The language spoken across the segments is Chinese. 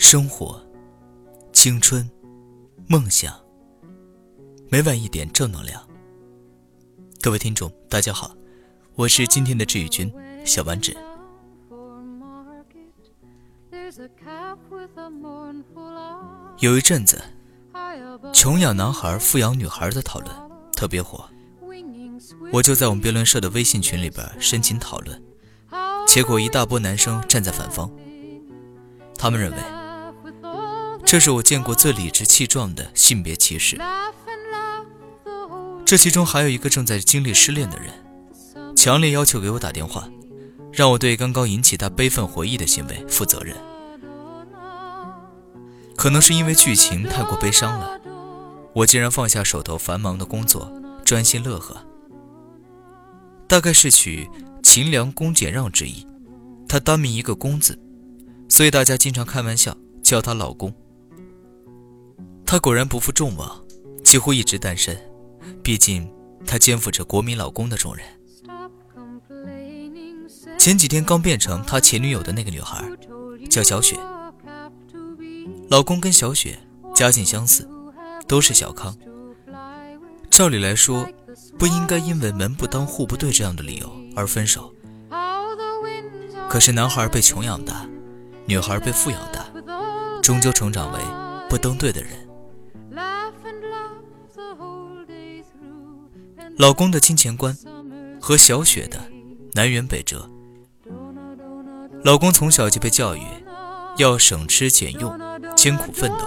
生活、青春、梦想，每晚一点正能量。各位听众，大家好，我是今天的治愈君小丸子。有一阵子，穷养男孩、富养女孩的讨论特别火，我就在我们辩论社的微信群里边申请讨论，结果一大波男生站在反方，他们认为这是我见过最理直气壮的性别歧视。这其中还有一个正在经历失恋的人，强烈要求给我打电话，让我对刚刚引起他悲愤回忆的行为负责任。可能是因为剧情太过悲伤了，我竟然放下手头繁忙的工作，专心乐呵。大概是取秦良恭俭让之意，他单名一个“公”字，所以大家经常开玩笑叫他老公。他果然不负众望，几乎一直单身，毕竟他肩负着国民老公的重任。前几天刚变成他前女友的那个女孩，叫小雪。老公跟小雪家境相似，都是小康。照理来说，不应该因为门不当户不对这样的理由而分手。可是男孩被穷养大，女孩被富养大，终究成长为不登对的人。老公的金钱观和小雪的南辕北辙。老公从小就被教育要省吃俭用。艰苦奋斗，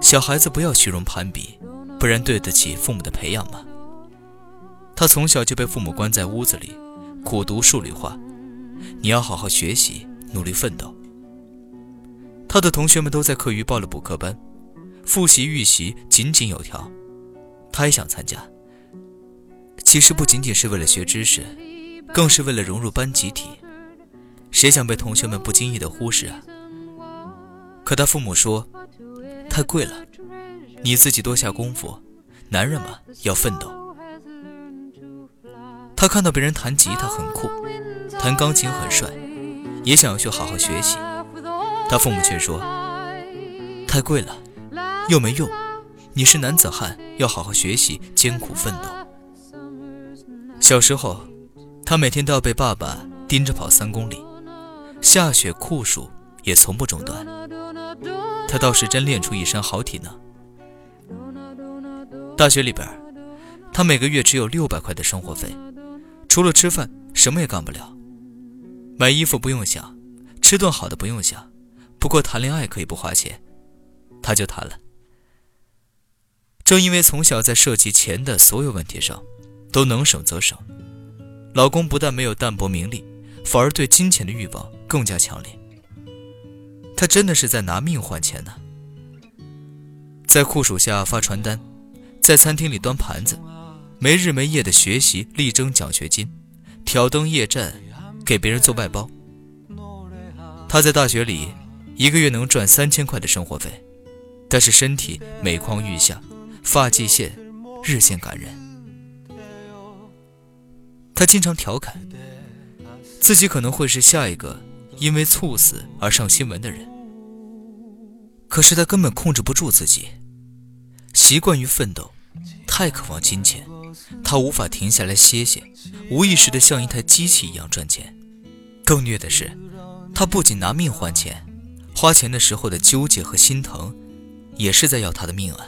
小孩子不要虚荣攀比，不然对得起父母的培养吗？他从小就被父母关在屋子里，苦读数理化，你要好好学习，努力奋斗。他的同学们都在课余报了补课班，复习预习井井有条，他也想参加。其实不仅仅是为了学知识，更是为了融入班集体。谁想被同学们不经意的忽视啊？可他父母说，太贵了，你自己多下功夫，男人嘛要奋斗。他看到别人弹吉他很酷，弹钢琴很帅，也想要去好好学习。他父母却说，太贵了，又没用，你是男子汉，要好好学习，艰苦奋斗。小时候，他每天都要被爸爸盯着跑三公里，下雪酷暑也从不中断。他倒是真练出一身好体能。大学里边，他每个月只有六百块的生活费，除了吃饭什么也干不了。买衣服不用想，吃顿好的不用想，不过谈恋爱可以不花钱，他就谈了。正因为从小在涉及钱的所有问题上，都能省则省，老公不但没有淡泊名利，反而对金钱的欲望更加强烈。他真的是在拿命换钱呢，在酷暑下发传单，在餐厅里端盘子，没日没夜的学习，力争奖学金，挑灯夜战，给别人做外包。他在大学里一个月能赚三千块的生活费，但是身体每况愈下，发际线日渐感人。他经常调侃自己可能会是下一个。因为猝死而上新闻的人，可是他根本控制不住自己，习惯于奋斗，太渴望金钱，他无法停下来歇歇，无意识的像一台机器一样赚钱。更虐的是，他不仅拿命换钱，花钱的时候的纠结和心疼，也是在要他的命啊。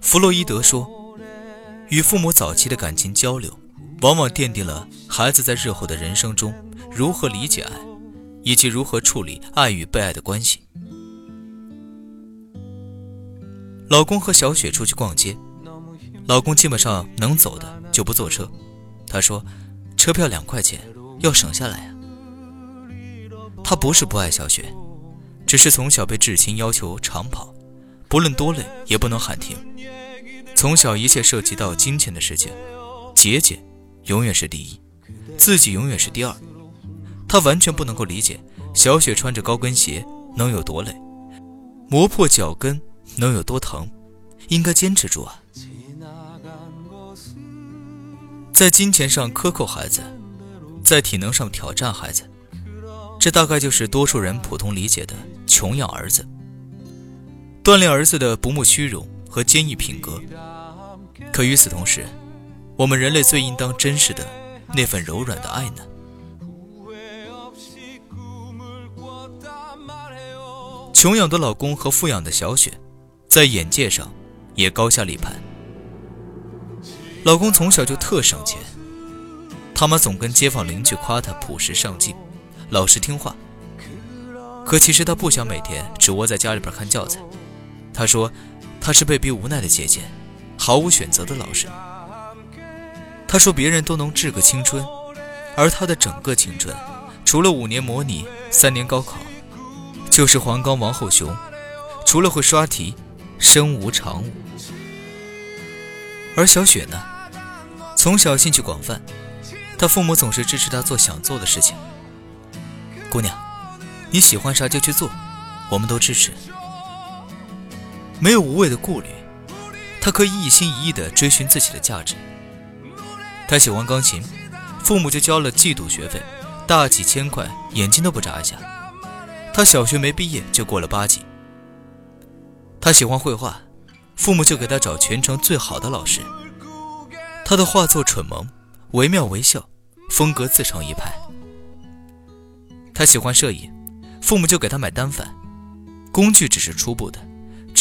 弗洛伊德说，与父母早期的感情交流。往往奠定了孩子在日后的人生中如何理解爱，以及如何处理爱与被爱的关系。老公和小雪出去逛街，老公基本上能走的就不坐车，他说：“车票两块钱，要省下来啊。”他不是不爱小雪，只是从小被至亲要求长跑，不论多累也不能喊停。从小一切涉及到金钱的事情，节俭。永远是第一，自己永远是第二。他完全不能够理解小雪穿着高跟鞋能有多累，磨破脚跟能有多疼，应该坚持住啊！在金钱上克扣孩子，在体能上挑战孩子，这大概就是多数人普通理解的穷养儿子，锻炼儿子的不慕虚荣和坚毅品格。可与此同时，我们人类最应当珍视的那份柔软的爱呢？穷养的老公和富养的小雪，在眼界上也高下立判。老公从小就特省钱，他妈总跟街坊邻居夸他朴实上进。老实听话，可其实他不想每天只窝在家里边看教材。他说，他是被逼无奈的姐姐，毫无选择的老师。他说别人都能治个青春，而他的整个青春，除了五年模拟、三年高考，就是黄冈王后雄，除了会刷题，身无长物。而小雪呢，从小兴趣广泛，她父母总是支持她做想做的事情。姑娘，你喜欢啥就去做，我们都支持。没有无谓的顾虑，他可以一心一意地追寻自己的价值。他喜欢钢琴，父母就交了季度学费，大几千块，眼睛都不眨一下。他小学没毕业就过了八级。他喜欢绘画，父母就给他找全城最好的老师。他的画作蠢萌，惟妙惟肖，风格自成一派。他喜欢摄影，父母就给他买单反，工具只是初步的，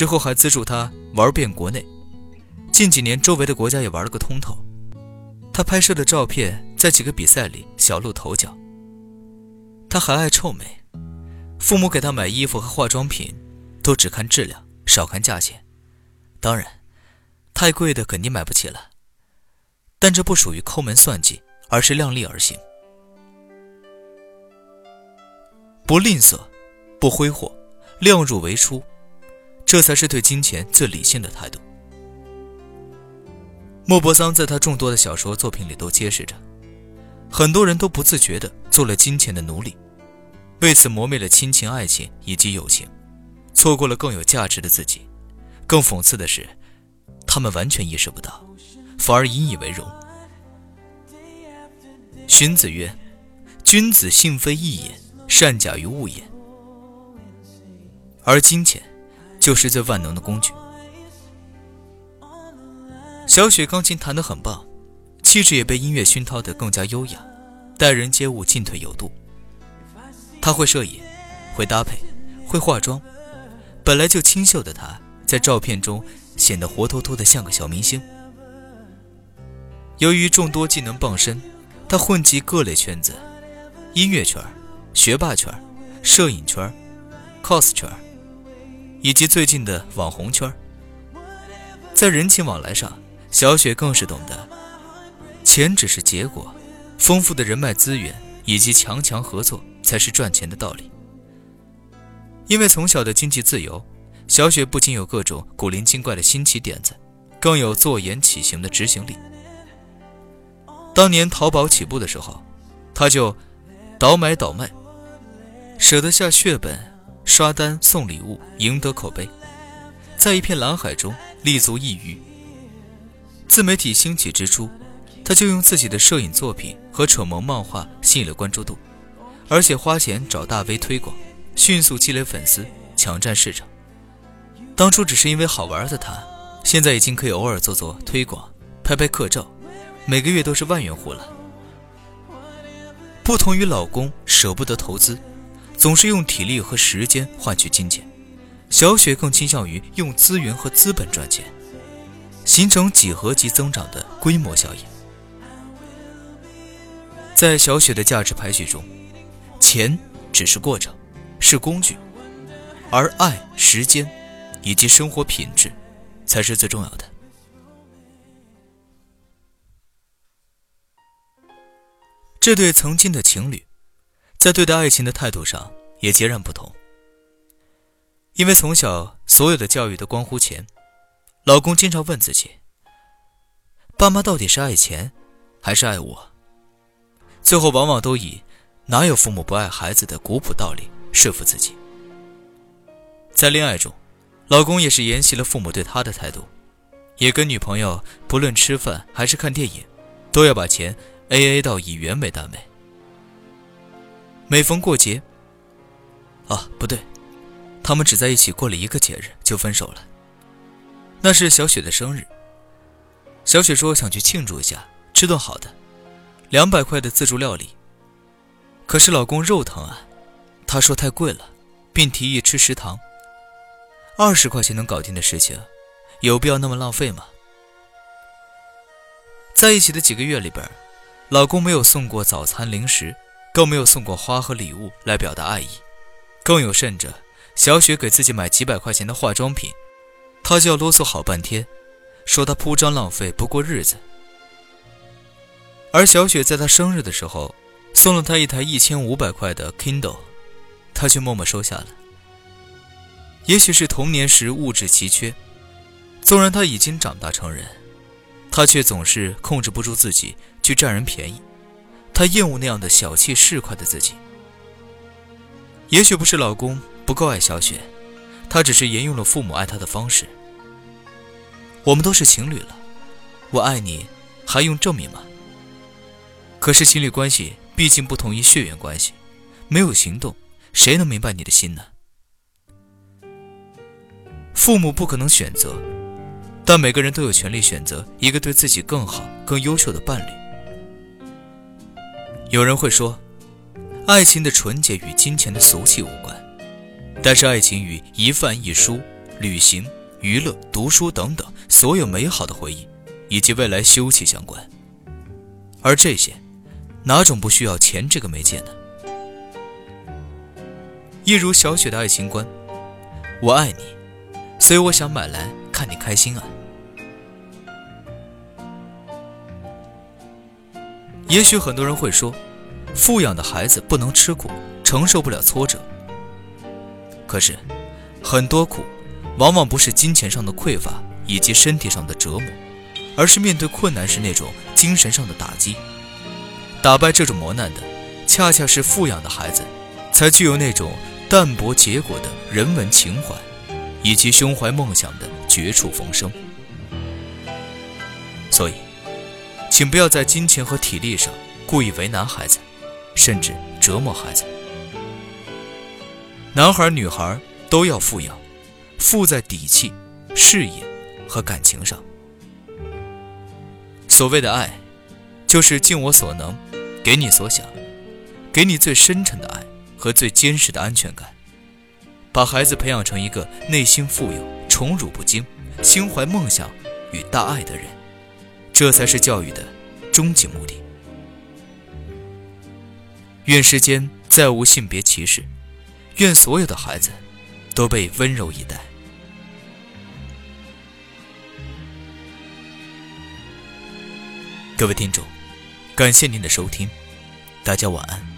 之后还资助他玩遍国内。近几年，周围的国家也玩了个通透。他拍摄的照片在几个比赛里小露头角。他还爱臭美，父母给他买衣服和化妆品，都只看质量，少看价钱。当然，太贵的肯定买不起了。但这不属于抠门算计，而是量力而行。不吝啬，不挥霍，量入为出，这才是对金钱最理性的态度。莫泊桑在他众多的小说作品里都揭示着，很多人都不自觉地做了金钱的奴隶，为此磨灭了亲情、爱情以及友情，错过了更有价值的自己。更讽刺的是，他们完全意识不到，反而引以为荣。荀子曰：“君子性非异也。”善假于物也，而金钱就是最万能的工具。小雪钢琴弹得很棒，气质也被音乐熏陶得更加优雅，待人接物进退有度。她会摄影，会搭配，会化妆，本来就清秀的她，在照片中显得活脱脱的像个小明星。由于众多技能傍身，她混迹各类圈子，音乐圈。学霸圈、摄影圈、cos 圈，以及最近的网红圈，在人情往来上，小雪更是懂得，钱只是结果，丰富的人脉资源以及强强合作才是赚钱的道理。因为从小的经济自由，小雪不仅有各种古灵精怪的新奇点子，更有坐言起行的执行力。当年淘宝起步的时候，她就倒买倒卖。舍得下血本，刷单送礼物，赢得口碑，在一片蓝海中立足一隅。自媒体兴起之初，他就用自己的摄影作品和蠢萌漫画吸引了关注度，而且花钱找大 V 推广，迅速积累粉丝，抢占市场。当初只是因为好玩的他，现在已经可以偶尔做做推广，拍拍客照，每个月都是万元户了。不同于老公舍不得投资。总是用体力和时间换取金钱，小雪更倾向于用资源和资本赚钱，形成几何级增长的规模效应。在小雪的价值排序中，钱只是过程，是工具，而爱、时间以及生活品质才是最重要的。这对曾经的情侣。在对待爱情的态度上也截然不同。因为从小所有的教育都关乎钱，老公经常问自己：爸妈到底是爱钱，还是爱我？最后往往都以“哪有父母不爱孩子”的古朴道理说服自己。在恋爱中，老公也是沿袭了父母对他的态度，也跟女朋友不论吃饭还是看电影，都要把钱 A A 到以元为单位。每逢过节，啊，不对，他们只在一起过了一个节日就分手了。那是小雪的生日。小雪说想去庆祝一下，吃顿好的，两百块的自助料理。可是老公肉疼啊，他说太贵了，并提议吃食堂。二十块钱能搞定的事情，有必要那么浪费吗？在一起的几个月里边，老公没有送过早餐零食，更没有送过花和礼物来表达爱意，更有甚者，小雪给自己买几百块钱的化妆品，他就要啰嗦好半天。说他铺张浪费不过日子，而小雪在他生日的时候送了他一台一千五百块的 Kindle，他却默默收下了。也许是童年时物质奇缺，纵然他已经长大成人，他却总是控制不住自己去占人便宜。他厌恶那样的小气市侩的自己。也许不是老公不够爱小雪，他只是沿用了父母爱他的方式。我们都是情侣了，我爱你，还用证明吗？可是情侣关系毕竟不同于血缘关系，没有行动，谁能明白你的心呢？父母不可能选择，但每个人都有权利选择一个对自己更好、更优秀的伴侣。有人会说，爱情的纯洁与金钱的俗气无关，但是爱情与一饭一书、旅行。娱乐、读书等等，所有美好的回忆，以及未来休戚相关。而这些，哪种不需要钱这个媒介呢？一如小雪的爱情观：我爱你，所以我想买来看你开心啊。也许很多人会说，富养的孩子不能吃苦，承受不了挫折。可是，很多苦。往往不是金钱上的匮乏以及身体上的折磨，而是面对困难时那种精神上的打击。打败这种磨难的，恰恰是富养的孩子，才具有那种淡泊结果的人文情怀，以及胸怀梦想的绝处逢生。所以，请不要在金钱和体力上故意为难孩子，甚至折磨孩子。男孩女孩都要富养。富在底气、事业和感情上。所谓的爱，就是尽我所能，给你所想，给你最深沉的爱和最坚实的安全感，把孩子培养成一个内心富有、宠辱不惊、心怀梦想与大爱的人，这才是教育的终极目的。愿世间再无性别歧视，愿所有的孩子都被温柔以待。各位听众，感谢您的收听，大家晚安。